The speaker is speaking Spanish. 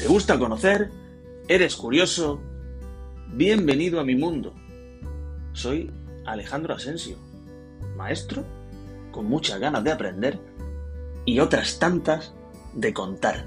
¿Te gusta conocer? ¿Eres curioso? Bienvenido a mi mundo. Soy Alejandro Asensio, maestro con muchas ganas de aprender y otras tantas de contar.